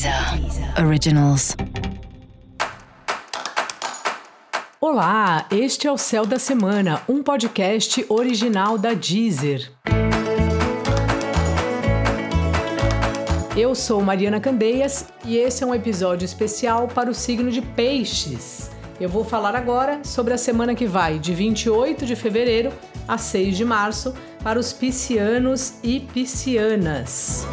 Deezer Originals. Olá, este é o Céu da Semana, um podcast original da Deezer. Eu sou Mariana Candeias e esse é um episódio especial para o signo de Peixes. Eu vou falar agora sobre a semana que vai de 28 de fevereiro a 6 de março para os piscianos e piscianas.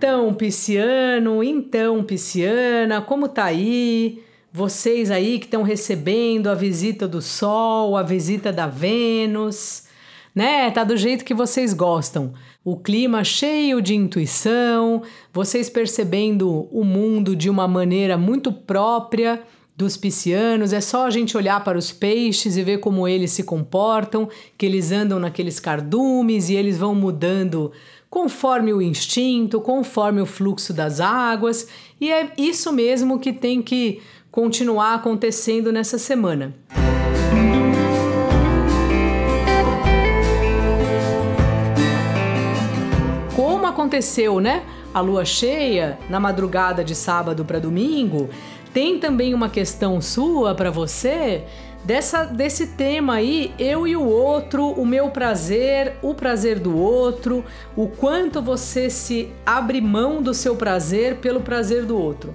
Então, pisciano, então, pisciana, como tá aí? Vocês aí que estão recebendo a visita do Sol, a visita da Vênus, né? Tá do jeito que vocês gostam. O clima cheio de intuição, vocês percebendo o mundo de uma maneira muito própria dos piscianos, é só a gente olhar para os peixes e ver como eles se comportam, que eles andam naqueles cardumes e eles vão mudando conforme o instinto, conforme o fluxo das águas, e é isso mesmo que tem que continuar acontecendo nessa semana. Como aconteceu, né? A lua cheia na madrugada de sábado para domingo, tem também uma questão sua para você dessa desse tema aí, eu e o outro, o meu prazer, o prazer do outro, o quanto você se abre mão do seu prazer pelo prazer do outro.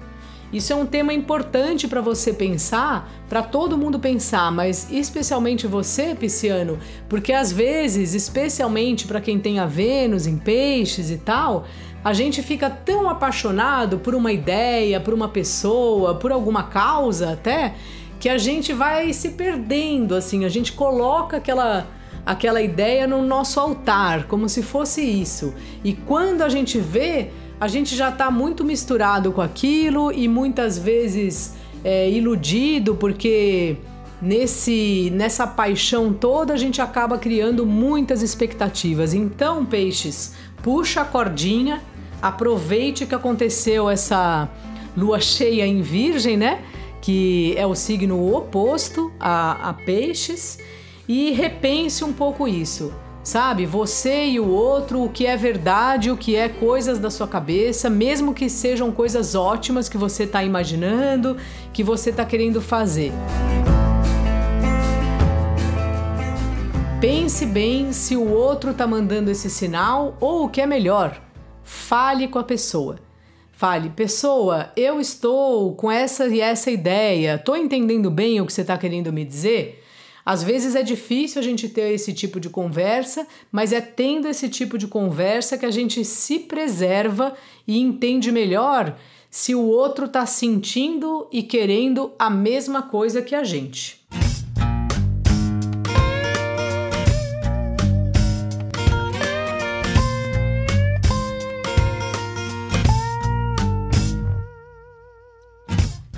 Isso é um tema importante para você pensar, para todo mundo pensar, mas especialmente você, Pisciano, porque às vezes, especialmente para quem tem a Vênus em peixes e tal, a gente fica tão apaixonado por uma ideia, por uma pessoa, por alguma causa até, que a gente vai se perdendo, assim, a gente coloca aquela aquela ideia no nosso altar, como se fosse isso. E quando a gente vê, a gente já está muito misturado com aquilo e muitas vezes é, iludido, porque nesse nessa paixão toda a gente acaba criando muitas expectativas. Então, peixes, puxa a cordinha, aproveite que aconteceu essa lua cheia em Virgem, né? Que é o signo oposto a, a Peixes, e repense um pouco isso. Sabe, você e o outro, o que é verdade, o que é coisas da sua cabeça, mesmo que sejam coisas ótimas que você está imaginando, que você está querendo fazer. Pense bem se o outro está mandando esse sinal ou o que é melhor, Fale com a pessoa. Fale, pessoa, eu estou com essa e essa ideia, estou entendendo bem o que você está querendo me dizer? Às vezes é difícil a gente ter esse tipo de conversa, mas é tendo esse tipo de conversa que a gente se preserva e entende melhor se o outro está sentindo e querendo a mesma coisa que a gente.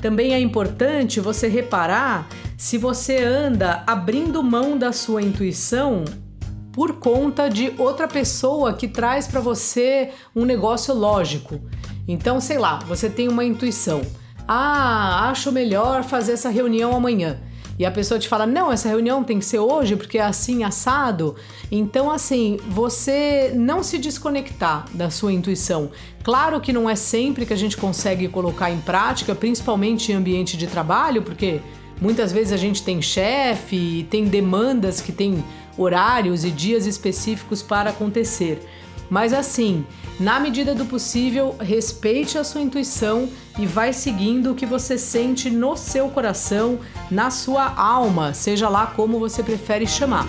Também é importante você reparar se você anda abrindo mão da sua intuição por conta de outra pessoa que traz para você um negócio lógico. Então, sei lá, você tem uma intuição. Ah, acho melhor fazer essa reunião amanhã e a pessoa te fala: não, essa reunião tem que ser hoje porque é assim assado. Então, assim, você não se desconectar da sua intuição. Claro que não é sempre que a gente consegue colocar em prática, principalmente em ambiente de trabalho, porque muitas vezes a gente tem chefe, tem demandas que tem horários e dias específicos para acontecer. Mas assim, na medida do possível, respeite a sua intuição e vai seguindo o que você sente no seu coração, na sua alma, seja lá como você prefere chamar.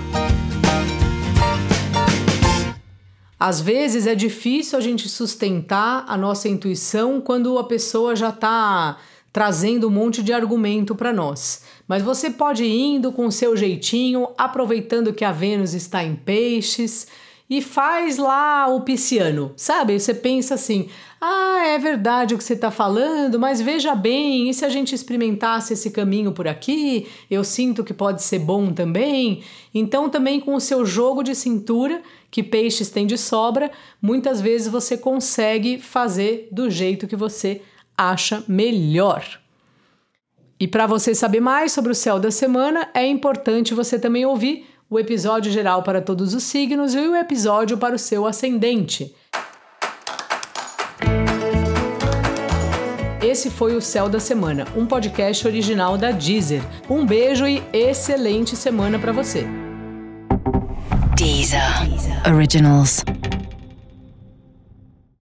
Às vezes é difícil a gente sustentar a nossa intuição quando a pessoa já está trazendo um monte de argumento para nós. Mas você pode ir indo com o seu jeitinho, aproveitando que a Vênus está em peixes e faz lá o pisciano, sabe? Você pensa assim: ah, é verdade o que você está falando, mas veja bem, e se a gente experimentasse esse caminho por aqui? Eu sinto que pode ser bom também. Então, também com o seu jogo de cintura, que peixes têm de sobra, muitas vezes você consegue fazer do jeito que você acha melhor. E para você saber mais sobre o céu da semana, é importante você também ouvir o episódio geral para todos os signos e o episódio para o seu ascendente. Esse foi o Céu da Semana, um podcast original da Deezer. Um beijo e excelente semana para você. Deezer. Originals.